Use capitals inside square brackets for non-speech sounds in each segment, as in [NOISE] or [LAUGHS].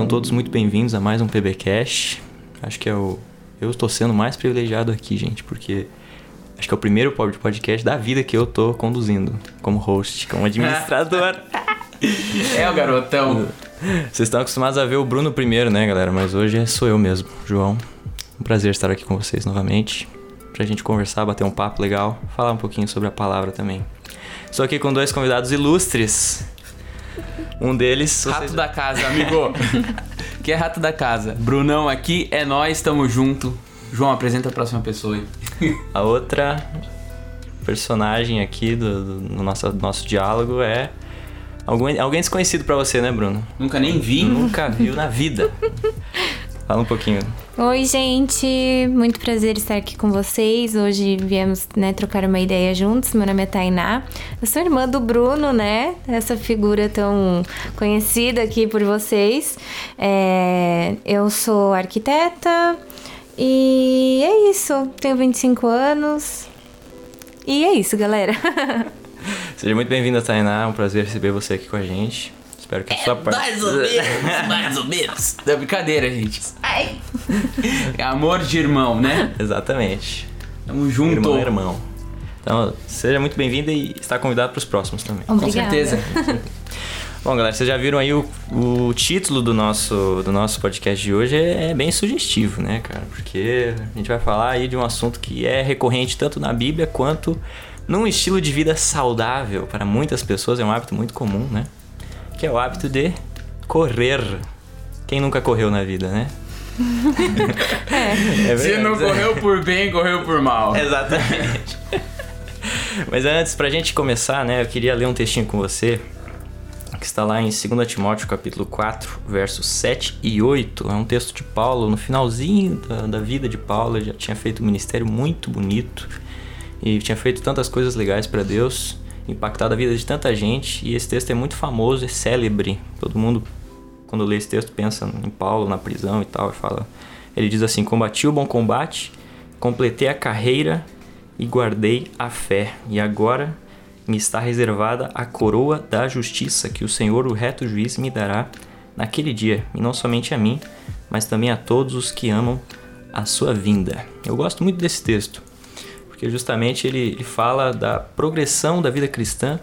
Sejam todos muito bem-vindos a mais um PBcast. Acho que é o eu estou sendo mais privilegiado aqui, gente, porque acho que é o primeiro podcast da vida que eu tô conduzindo como host, como administrador. [LAUGHS] é o garotão. Vocês estão acostumados a ver o Bruno primeiro, né, galera? Mas hoje sou eu mesmo, João. Um prazer estar aqui com vocês novamente. Pra gente conversar, bater um papo legal, falar um pouquinho sobre a palavra também. Estou aqui com dois convidados ilustres. Um deles. Rato vocês... da casa, amigo. [LAUGHS] que é rato da casa. Brunão aqui, é nós, tamo junto. João, apresenta a próxima pessoa aí. [LAUGHS] A outra personagem aqui do, do, do nosso, do nosso diálogo é alguém, alguém desconhecido para você, né, Bruno? Nunca nem vi. Nunca viu na vida. [LAUGHS] Fala um pouquinho. Oi, gente. Muito prazer estar aqui com vocês. Hoje viemos né, trocar uma ideia juntos. Meu nome é Tainá. Eu sou irmã do Bruno, né? Essa figura tão conhecida aqui por vocês. É... Eu sou arquiteta e é isso. Tenho 25 anos. E é isso, galera. [LAUGHS] Seja muito bem-vinda, Tainá. É um prazer receber você aqui com a gente. Espero que a sua parte. Mais ou menos, mais ou menos. [LAUGHS] É brincadeira, gente. Ai. É amor de irmão, né? Exatamente. Tamo junto. Irmão, irmão. Então, seja muito bem-vinda e está convidado para os próximos também. Obrigada. Com certeza. [LAUGHS] Bom, galera, vocês já viram aí o, o título do nosso, do nosso podcast de hoje é, é, bem sugestivo, né, cara? Porque a gente vai falar aí de um assunto que é recorrente tanto na Bíblia quanto num estilo de vida saudável para muitas pessoas, é um hábito muito comum, né? Que é o hábito de correr. Quem nunca correu na vida, né? [LAUGHS] é. é Se não correu por bem, correu por mal. [LAUGHS] Exatamente. [LAUGHS] Mas antes, pra gente começar, né, eu queria ler um textinho com você, que está lá em 2 Timóteo capítulo 4, versos 7 e 8. É um texto de Paulo, no finalzinho da, da vida de Paulo, ele já tinha feito um ministério muito bonito e tinha feito tantas coisas legais para Deus impactado a vida de tanta gente e esse texto é muito famoso, é célebre. Todo mundo, quando lê esse texto, pensa em Paulo na prisão e tal. E fala, ele diz assim: Combati o bom combate, completei a carreira e guardei a fé. E agora me está reservada a coroa da justiça que o Senhor, o reto juiz, me dará naquele dia, e não somente a mim, mas também a todos os que amam a sua vinda. Eu gosto muito desse texto porque justamente ele, ele fala da progressão da vida cristã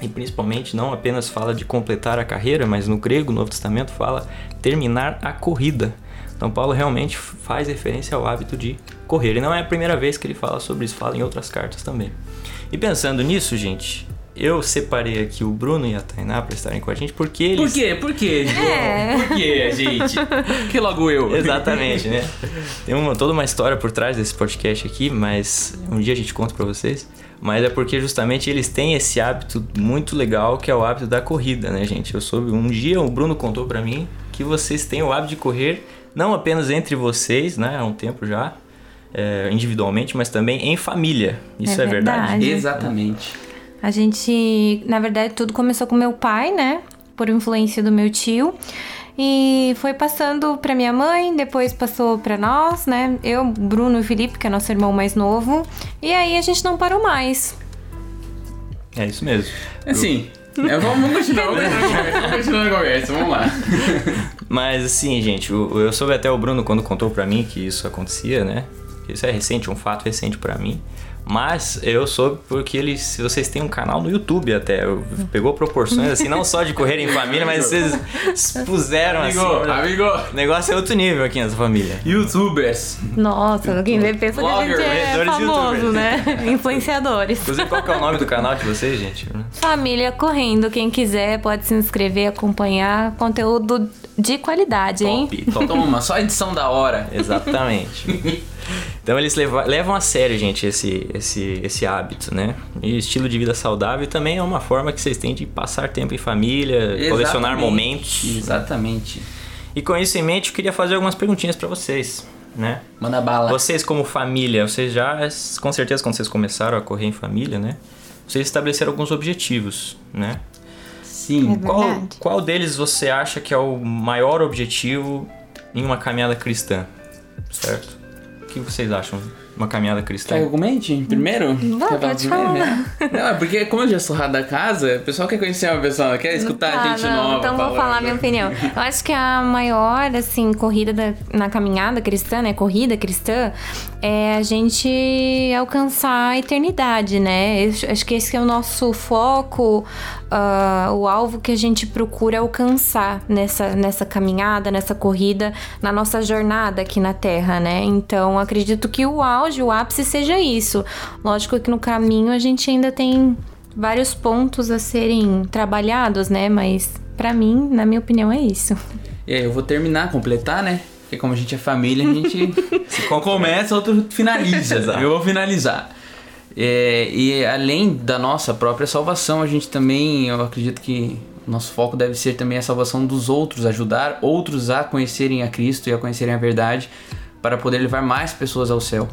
e principalmente não apenas fala de completar a carreira, mas no grego, no Novo Testamento, fala terminar a corrida. Então Paulo realmente faz referência ao hábito de correr. E não é a primeira vez que ele fala sobre isso, fala em outras cartas também. E pensando nisso, gente, eu separei aqui o Bruno e a Tainá para estarem com a gente porque eles. Por quê? Por quê, é. Por quê, gente? Por que logo eu? [LAUGHS] Exatamente, né? Tem uma, toda uma história por trás desse podcast aqui, mas um dia a gente conta para vocês. Mas é porque justamente eles têm esse hábito muito legal que é o hábito da corrida, né, gente? Eu soube um dia o Bruno contou para mim que vocês têm o hábito de correr não apenas entre vocês, né, há um tempo já, é, individualmente, mas também em família. Isso é, é verdade? verdade? Exatamente. A gente, na verdade, tudo começou com meu pai, né? Por influência do meu tio. E foi passando para minha mãe, depois passou para nós, né? Eu, Bruno e Felipe, que é nosso irmão mais novo. E aí a gente não parou mais. É isso mesmo. Assim, é, vamos continuar, vamos continuar, vamos continuar a conversa, vamos lá. [LAUGHS] Mas assim, gente, eu soube até o Bruno quando contou para mim que isso acontecia, né? Isso é recente, um fato recente para mim. Mas eu soube porque eles, vocês têm um canal no YouTube até. Pegou proporções assim, não só de correr em família, mas vocês expuseram amigo, assim. Amigo, O negócio é outro nível aqui nessa família. Youtubers. Nossa, quem vê pensa Vlogger, que a gente é famoso, né? [LAUGHS] Influenciadores. Inclusive, qual que é o nome do canal de vocês, gente? Família Correndo. Quem quiser pode se inscrever, acompanhar conteúdo de qualidade, hein? Top. Toma, só edição da hora. [LAUGHS] Exatamente. Então eles levam, levam a sério, gente, esse, esse, esse hábito, né? E estilo de vida saudável também é uma forma que vocês têm de passar tempo em família, Exatamente. colecionar momentos. Exatamente. E com isso em mente, eu queria fazer algumas perguntinhas para vocês, né? Manda bala. Vocês como família, vocês já, com certeza quando vocês começaram a correr em família, né? Vocês estabeleceram alguns objetivos, né? Sim. É qual, qual deles você acha que é o maior objetivo em uma caminhada cristã? Certo? O que vocês acham uma caminhada cristã? Quer que eu comente primeiro? Não, Quer pode falar. [LAUGHS] Não, é porque como eu já sou rato da casa, o pessoal quer conhecer uma pessoa, quer escutar Tá, gente não, nova. Então vou falar minha opinião. Eu acho que a maior, assim, corrida da- na caminhada cristã, né? Corrida cristã, é a gente alcançar a eternidade, né? Eu acho que esse é o nosso foco, ah, o alvo que a gente procura alcançar nessa, nessa caminhada, nessa corrida, na nossa jornada aqui na Terra, né? Então acredito que o auge, o ápice seja isso. Lógico que no caminho a gente ainda tem vários pontos a serem trabalhados, né? Mas pra mim, na minha opinião, é isso. E aí, eu vou terminar, completar, né? Porque como a gente é família, a gente [LAUGHS] começa, outro finaliza. Eu vou finalizar. É, e além da nossa própria salvação, a gente também, eu acredito que o nosso foco deve ser também a salvação dos outros, ajudar outros a conhecerem a Cristo e a conhecerem a verdade, para poder levar mais pessoas ao céu,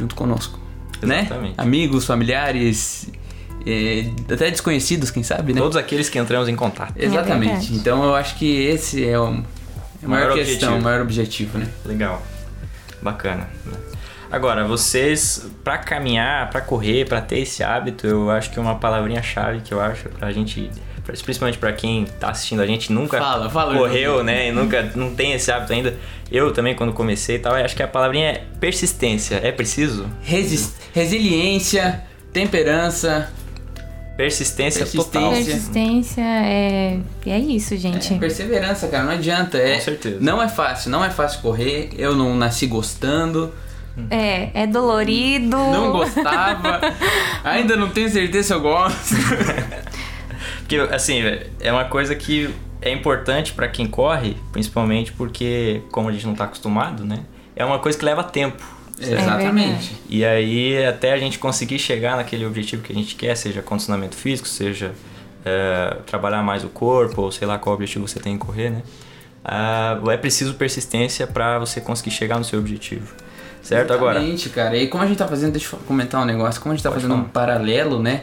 junto conosco. Né? Exatamente. Amigos, familiares, é, até desconhecidos, quem sabe, né? Todos aqueles que entramos em contato. Exatamente. verdade. então eu acho que esse é o, é maior, Maior questão, objetivo. o maior objetivo, né? Legal. Bacana. né? Agora, vocês, pra caminhar, pra correr, pra ter esse hábito, eu acho que uma palavrinha-chave que eu acho pra gente, principalmente pra quem tá assistindo a gente, nunca Fala, fala, correu, né? E nunca não tem esse hábito ainda. Eu também, quando comecei e tal, acho que a palavrinha é persistência. É preciso? Resis- resiliência, temperança, Persistência, Persistência. total. Persistência é. É isso, gente. perseverança, cara, não adianta. É, Com certeza. Não é fácil, não é fácil correr. Eu não nasci gostando, É, é dolorido. não gostava, ainda não tenho certeza se eu gosto. [LAUGHS] Porque, assim, é uma coisa que é importante pra quem corre, principalmente porque, como a gente não tá acostumado, né? É uma coisa que leva tempo. Exatamente. E aí, até a gente conseguir chegar naquele objetivo que a gente quer, seja condicionamento físico, seja é, trabalhar mais o corpo, ou sei lá qual objetivo você tem em correr, né? Ah, é preciso persistência pra você conseguir chegar no seu objetivo. Certo? Agora, Exatamente, cara. E como a gente tá fazendo, deixa eu comentar um negócio, como a gente tá Pode fazendo um falar. paralelo, né,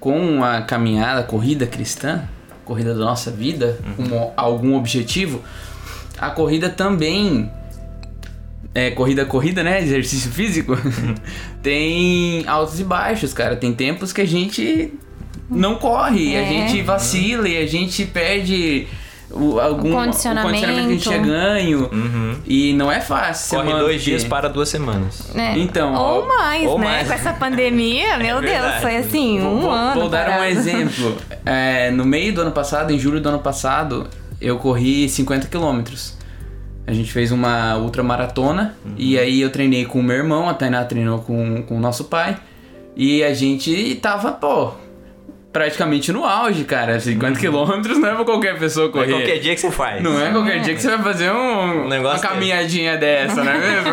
com a caminhada, a corrida cristã, corrida da nossa vida, Uhum. com algum objetivo, a corrida também é corrida corrida, né, exercício físico, Uhum. [LAUGHS] tem altos e baixos, cara. Tem tempos que a gente não corre, a É. gente vacila e a gente perde o, algum O condicionamento. que a gente tinha ganho. Uhum. E não é fácil. corre dois dias para duas semanas. É. Então, ou ó, mais, ou né? mais. Com essa pandemia, [LAUGHS] meu Deus, verdade. foi assim, um vou, ano. Vou dar um parado. exemplo. [LAUGHS] É, no meio do ano passado, em julho do ano passado, eu corri 50 quilômetros. A gente fez uma ultramaratona e aí eu treinei com o meu irmão, a Tainá treinou com, com o nosso pai. E a gente tava, pô, praticamente no auge, cara. 50 quilômetros não é pra qualquer pessoa Não é correr. qualquer dia que você faz. Não é qualquer dia que você vai fazer um, Um negócio uma caminhadinha dessa, não é mesmo?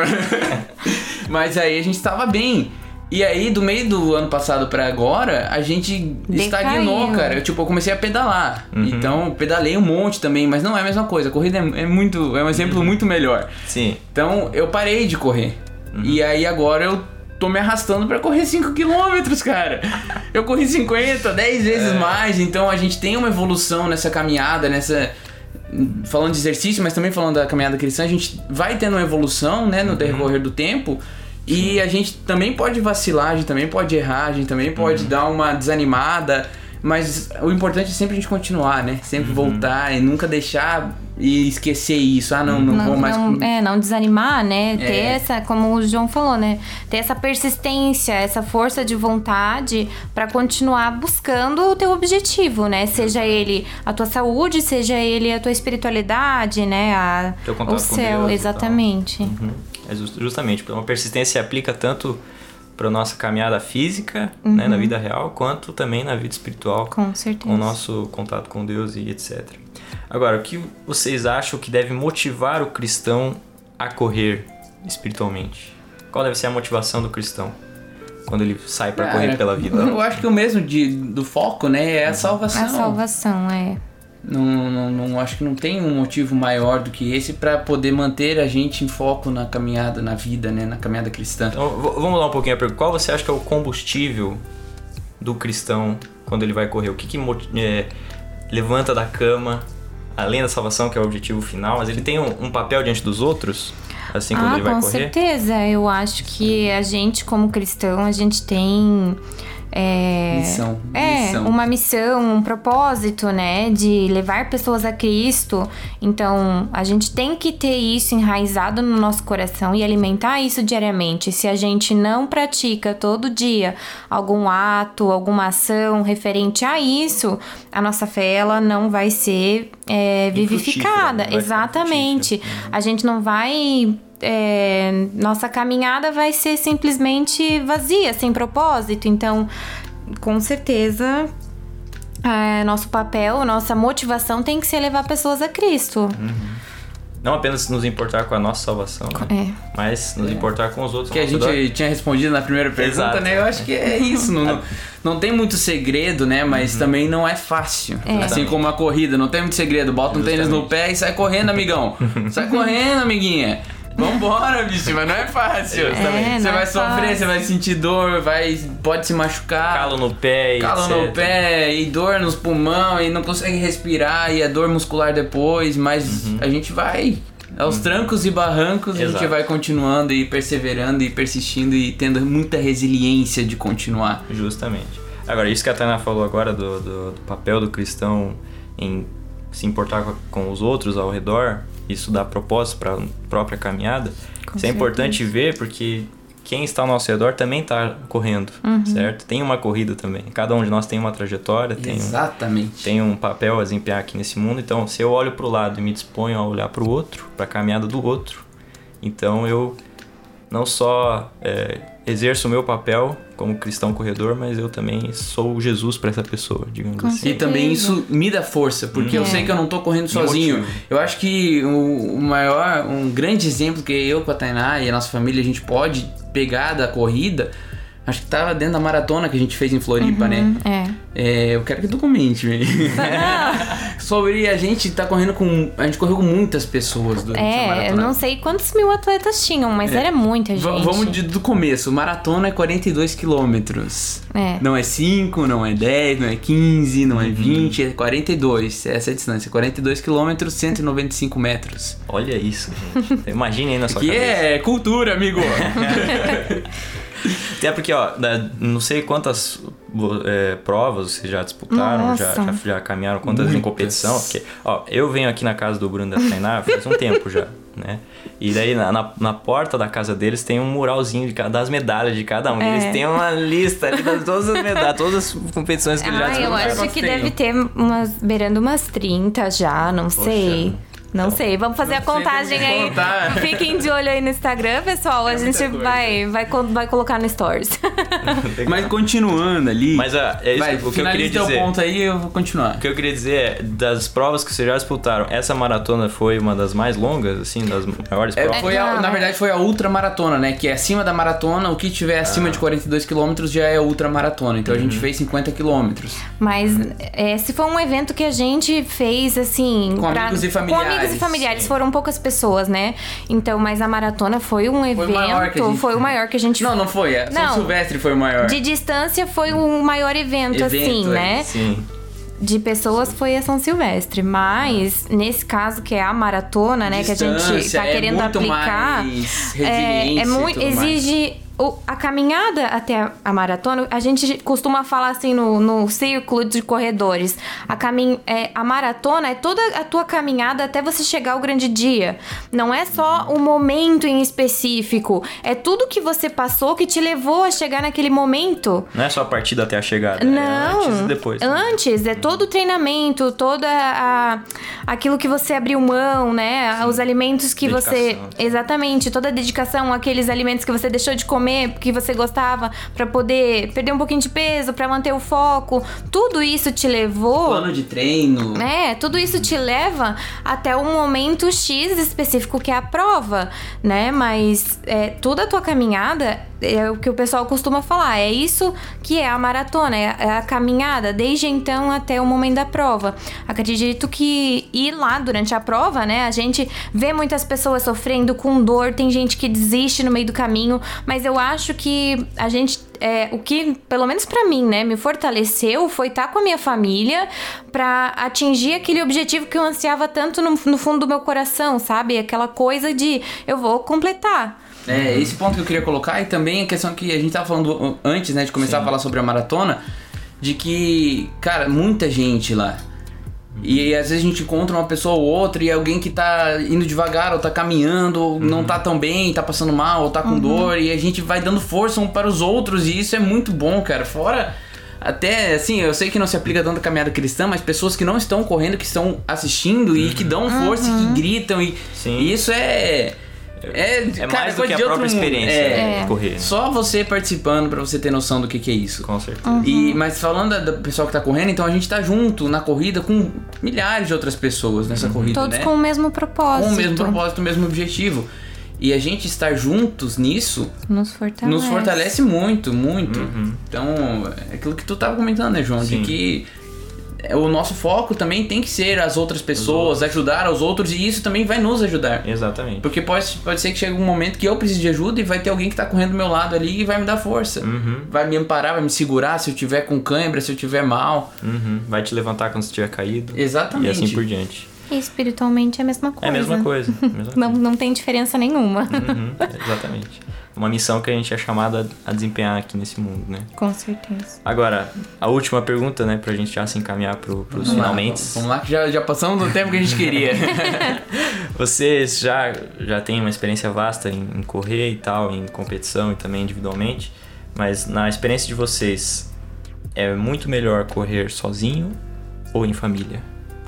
[LAUGHS] Mas aí a gente tava bem. E aí, do meio do ano passado pra agora, a gente estagnou, Decaiu. cara. Eu, tipo, eu comecei a pedalar. Então, eu pedalei um monte também, mas não é a mesma coisa. A corrida é, é muito. É um exemplo muito melhor. Sim. Então, eu parei de correr. E aí, agora eu tô me arrastando pra correr 5 km, cara. Eu corri 50, 10 vezes mais. Então, a gente tem uma evolução nessa caminhada, nessa. Falando de exercício, mas também falando da caminhada cristã, a gente vai tendo uma evolução, né, no decorrer do tempo. E a gente também pode vacilar, a gente também pode errar, a gente também pode dar uma desanimada. Mas o importante é sempre a gente continuar, né? Sempre voltar e nunca deixar e esquecer isso. Ah, não, não, vou mais. não- é, não desanimar, né? Ter É. essa, como o João falou, né? Ter essa persistência, essa força de vontade pra continuar buscando o teu objetivo, né? Seja ele a tua saúde, seja ele a tua espiritualidade, né? A, Teu contato o com céu, Deus e exatamente. Uhum. É just- justamente, uma persistência se aplica tanto para nossa caminhada física, né, na vida real, quanto também na vida espiritual, Com certeza. com o nosso contato com Deus e etc. Agora, o que vocês acham que deve motivar o cristão a correr espiritualmente? Qual deve ser a motivação do cristão quando ele sai para correr pela vida? [LAUGHS] Eu acho que o mesmo de, do foco, né, é a salvação. A salvação, é. Não, não, não- acho que não tem um motivo maior do que esse pra poder manter a gente em foco na caminhada, na vida, né, na caminhada cristã. Então, vamos lá um pouquinho a pergunta. Qual você acha que é o combustível do cristão quando ele vai correr? O que, que é, levanta da cama, além da salvação, que é o objetivo final, mas ele tem um, um papel diante dos outros? assim quando ah, ele vai com correr? certeza. Eu acho que a gente, como cristão, a gente tem. É, Missão, É, missão. uma missão, um propósito, né? De levar pessoas a Cristo. Então, a gente tem que ter isso enraizado no nosso coração e alimentar isso diariamente. Se a gente não pratica todo dia algum ato, alguma ação referente a isso, a nossa fé ela não vai ser é, vivificada. Exatamente. A gente não vai é, nossa caminhada vai ser simplesmente vazia, sem propósito. Então, com certeza, é, nosso papel, nossa motivação tem que ser levar pessoas a Cristo. Não apenas nos importar com a nossa salvação, né? É. mas nos importar com os outros. Que a gente tinha respondido na primeira pergunta, Exato. né? Eu acho que é isso. Não, não, tem muito segredo, né? Mas também não é fácil. Assim Exatamente. como a corrida, não tem muito segredo. Bota um tênis no Justamente. pé e sai correndo, amigão. sai correndo, amiguinha. Vambora, bicho, mas não é fácil. É, você não vai é sofrer, fácil. você vai sentir dor, vai, pode se machucar. Calo no pé e Calo no etc. pé e dor nos pulmão e não consegue respirar e é dor muscular depois, mas a gente vai aos trancos e barrancos, a gente Exato. vai continuando e perseverando e persistindo e tendo muita resiliência de continuar. Justamente. Agora, isso que a Tainá falou agora do, do- do papel do cristão em se importar com, com os outros ao redor, isso dá propósito para a própria caminhada. Com isso é importante ver porque quem está ao nosso redor também está correndo, certo? Tem uma corrida também. Cada um de nós tem uma trajetória, tem um, Exatamente. tem um papel a desempenhar aqui nesse mundo. Então, se eu olho para o lado e me disponho a olhar para o outro, para a caminhada do outro, então eu não só é, exerço o meu papel como cristão corredor, mas eu também sou Jesus para essa pessoa, digamos Com assim. E também certeza. isso me dá força, porque eu É. sei que eu não tô correndo sozinho. Eu acho que o, o maior, um grande exemplo que eu com a Tainá e a nossa família a gente pode pegar da corrida, acho que tava dentro da maratona que a gente fez em Floripa, né? É. É, eu quero que tu comente, velho. [LAUGHS] Sobre a gente tá correndo com. A gente correu com muitas pessoas durante a É, eu maratona. não sei quantos mil atletas tinham, mas era muita V- gente. Vamos de- do começo. Maratona é 42 quilômetros. É. Não é 5, não é 10, não é 15, Uhum. não é 20, é 42. Essa é a distância. 42 quilômetros, 195 metros. Olha isso, gente. Imagine aí na [LAUGHS] sua Que cabeça. é cultura, amigo. [LAUGHS] [LAUGHS] Até porque, ó, da- não sei quantas é, provas vocês já disputaram, já, já, já caminharam, quantas em Muitas. competição. Porque, ó, eu venho aqui na casa do Bruno da Tainá faz um tempo já, né? E daí na, na, na porta da casa deles tem um muralzinho de cada, das medalhas de cada um. É. Eles têm uma lista ali das todas as medalhas, todas as competições que eles já Ah, eu disputaram. acho que deve ter umas beirando umas 30 já, não sei. Não sei, vamos fazer a contagem que aí. contar. [LAUGHS] Fiquem de olho aí no Instagram, pessoal. A É gente muita coisa. vai, vai, vai colocar no Stories. [LAUGHS] Mas continuando ali. Mas ah, é isso vai, o que eu queria dizer. ponto aí eu vou continuar. O que eu queria dizer é, das provas que vocês já disputaram, essa maratona foi uma das mais longas, assim, das maiores É, provas? foi a- na é. verdade foi a ultramaratona, né? Que é acima da maratona, o que tiver Ah. acima de 42 quilômetros já é a ultramaratona. Então a Uhum. gente fez 50 quilômetros. Mas esse foi um evento que a gente fez, assim... Com amigos e Com familiares, amigos e familiares. sim. Foram poucas pessoas, né? Então, mas a maratona foi um evento... o maior que a gente- Foi o maior que a gente... Não, não foi. É, São Não. Silvestre foi o maior. De distância foi o maior evento, Evento, assim, é. né? Sim. de pessoas foi a São Silvestre, mas nesse caso que é a maratona, né, que a gente Distância, tá é querendo muito aplicar, é, é muito tudo mais. O- a caminhada até a, maratona, a gente costuma falar assim no, no círculo de corredores. A, camin é, a maratona é toda a tua caminhada até você chegar ao grande dia. Não é só o momento em específico. É tudo que você passou que te levou a chegar naquele momento. Não é só a partida até a chegada, Não. é antes e depois. né? Antes, é todo o treinamento, toda a, aquilo que você abriu mão, né? Os alimentos que você. Dedicação. Exatamente, toda a dedicação, aqueles alimentos que você deixou de comer porque você gostava pra poder perder um pouquinho de peso, pra manter o foco. Tudo isso te levou. Plano de treino. É, tudo isso te leva até um momento X específico que é a prova, né? Mas é, toda a tua caminhada é o que o pessoal costuma falar. É isso que é a maratona, é a, é a caminhada, desde então até o momento da prova. Acredito que ir lá durante a prova, né? A gente vê muitas pessoas sofrendo com dor, tem gente que desiste no meio do caminho, mas eu acho que a gente é, o que, pelo menos para mim, né, me fortaleceu foi estar tá com a minha família para atingir aquele objetivo que eu ansiava tanto no, no, fundo do meu coração, sabe? Aquela coisa de eu vou completar. É, esse ponto que eu queria colocar e também a questão que a gente tava falando antes, né, de começar Sim. a falar sobre a maratona, de que, cara, muita gente lá. E às vezes a gente encontra uma pessoa ou outra e alguém que tá indo devagar, ou tá caminhando, ou uhum. não tá tão bem, tá passando mal, ou tá com uhum. dor, e a gente vai dando força um para os outros, e isso é muito bom, cara. Fora. Até assim, eu sei que não se aplica tanto a caminhada cristã, mas pessoas que não estão correndo, que estão assistindo uhum. e que dão força, uhum. que gritam, e, e isso é é, é cara, mais do que a própria experiência é, é. correr. Né? Só você participando para você ter noção do que, que é isso. Com certeza. Uhum. E, mas falando do pessoal que tá correndo, então a gente tá junto na corrida com milhares de outras pessoas nessa uhum. corrida, Todos né? com o mesmo propósito. Com o mesmo propósito, o mesmo objetivo. E a gente estar juntos nisso nos fortalece, nos fortalece muito, muito. Uhum. Então, é aquilo que tu tava comentando, né, João? Sim. De que o nosso foco também tem que ser as outras pessoas, ajudar aos outros, e isso também vai nos ajudar. Exatamente. Porque pode, pode ser que chegue um momento que eu precise de ajuda e vai ter alguém que está correndo do meu lado ali e vai me dar força. Uhum. Vai me amparar, vai me segurar se eu tiver com cãibra, se eu tiver mal. Uhum. Vai te levantar quando você estiver caído. Exatamente. E assim por diante. E espiritualmente é a mesma coisa. É a mesma coisa. A mesma não, coisa. não tem diferença nenhuma. Uhum, exatamente uma missão que a gente é chamado a desempenhar aqui nesse mundo, né? Com certeza. Agora, a última pergunta, né, pra gente já se encaminhar pro, pros vamos finalmente. Lá, vamos lá, que já, já passamos do tempo que a gente queria. [LAUGHS] Vocês já, já têm uma experiência vasta em, em correr e tal, em competição e também individualmente, mas na experiência de vocês, é muito melhor correr sozinho ou em família?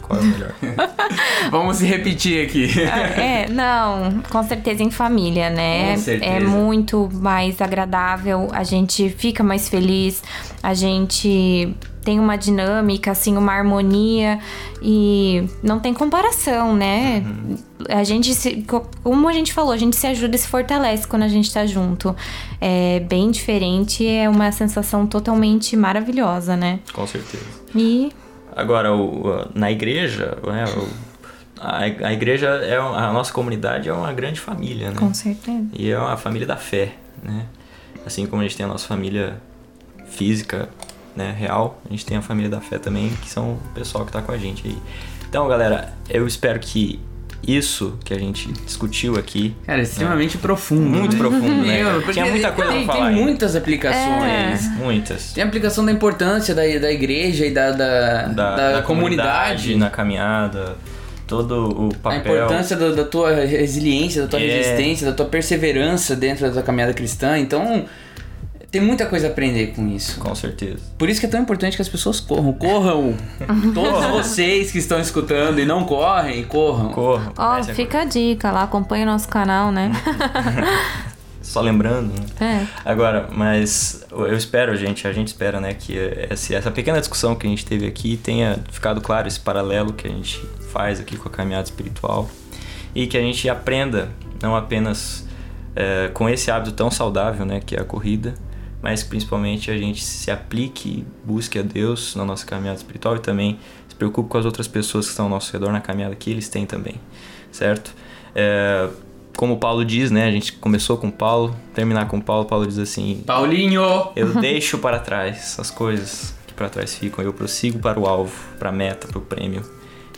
Qual é o melhor? [LAUGHS] Vamos se repetir aqui. É, não, com certeza em família, né? Com certeza. É muito mais agradável, a gente fica mais feliz, a gente tem uma dinâmica, assim, uma harmonia e não tem comparação, né? Uhum. A gente se, como a gente falou, a gente se ajuda e se fortalece quando a gente tá junto. É bem diferente, é uma sensação totalmente maravilhosa, né? Com certeza. E Agora, o, na igreja, né, a, a igreja é a nossa comunidade é uma grande família, né? Com certeza. E é uma família da fé, né? Assim como a gente tem a nossa família física, né, real, a gente tem a família da fé também, que são o pessoal que está com a gente aí. Então, galera, eu espero que isso que a gente discutiu aqui. Cara, é extremamente né? profundo. Muito né? profundo, né? Meu, Tinha muita coisa tem, pra falar. Tem muitas aplicações. É. Muitas. Tem a aplicação da importância da, da igreja e da, da, da, da, da comunidade. Na caminhada. Todo o papel. A importância da, da tua resiliência, da tua é. resistência, da tua perseverança dentro da tua caminhada cristã. Então, tem muita coisa a aprender com isso. Com certeza. Por isso que é tão importante que as pessoas corram. Corram! [LAUGHS] Todos vocês que estão escutando e não correm, corram. Corram. Ó, oh, fica a dica lá, acompanha o nosso canal, né? [LAUGHS] Só lembrando, né? É. Agora, mas eu espero, gente, a gente espera, né, que essa pequena discussão que a gente teve aqui tenha ficado claro esse paralelo que a gente faz aqui com a caminhada espiritual e que a gente aprenda não apenas é, com esse hábito tão saudável, né, que é a corrida, mas principalmente a gente se aplique, busque a Deus na nossa caminhada espiritual e também se preocupe com as outras pessoas que estão ao nosso redor na caminhada que eles têm também, certo? É, como Paulo diz, né? A gente começou com Paulo, terminar com Paulo, Paulo diz assim: Paulinho! Eu deixo para trás as coisas que para trás ficam, eu prossigo para o alvo, para a meta, para o prêmio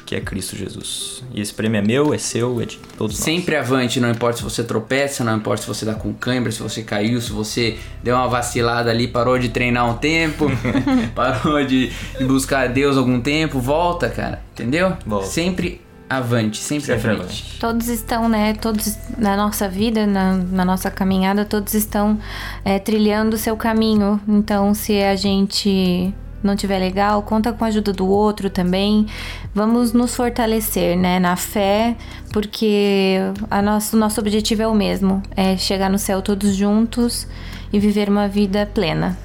que é Cristo Jesus. E esse prêmio é meu, é seu, é de todos nós. Sempre avante, não importa se você tropeça, não importa se você dá com cãibra, se você caiu, se você deu uma vacilada ali, parou de treinar um tempo, [LAUGHS] parou de buscar Deus algum tempo, volta, cara, entendeu? Volta. Sempre avante, sempre, sempre avante. avante. Todos estão, né? Todos na nossa vida, na, na nossa caminhada, todos estão é, trilhando o seu caminho. Então, se a gente não tiver legal, conta com a ajuda do outro também. Vamos nos fortalecer, né, na fé, porque a nosso, o nosso objetivo é o mesmo, é chegar no céu todos juntos e viver uma vida plena.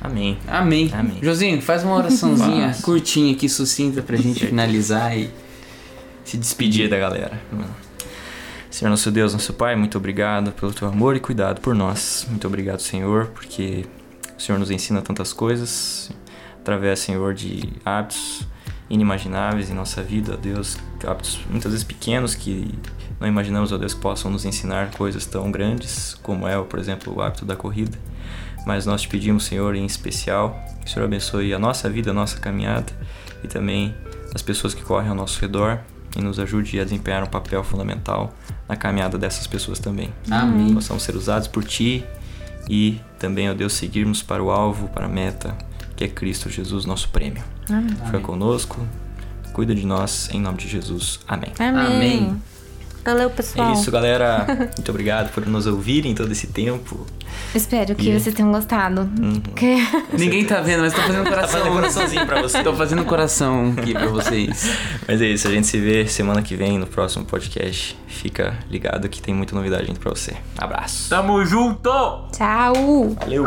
Amém. Amém. Amém. Josinho, faz uma oraçãozinha [LAUGHS] curtinha aqui, sucinta pra gente finalizar e se despedir da galera. Senhor nosso Deus, nosso Pai, muito obrigado pelo teu amor e cuidado por nós. Muito obrigado, Senhor, porque o Senhor nos ensina tantas coisas através, Senhor, de hábitos inimagináveis em nossa vida, ó Deus, hábitos muitas vezes pequenos que não imaginamos, ó Deus, que possam nos ensinar coisas tão grandes como é, por exemplo, o hábito da corrida. Mas nós te pedimos, Senhor, em especial, que o Senhor abençoe a nossa vida, a nossa caminhada e também as pessoas que correm ao nosso redor e nos ajude a desempenhar um papel fundamental na caminhada dessas pessoas também. Amém. Possamos ser usados por Ti e também, ó Deus, seguirmos para o alvo, para a meta, que é Cristo Jesus, nosso prêmio. Amém. Fica conosco, cuida de nós, em nome de Jesus. Amém. Amém. Amém. Valeu, pessoal. É isso, galera. Muito obrigado por nos ouvirem todo esse tempo. Espero que E- vocês tenham gostado. Uhum. Que- [LAUGHS] Ninguém tá vendo, mas tô fazendo Tá coração. fazendo coraçãozinho pra você. Tô fazendo coração aqui pra vocês. Mas é isso, a gente se vê semana que vem no próximo podcast. Fica ligado que tem muita novidade pra você. Abraço. Tamo junto! Tchau. Valeu!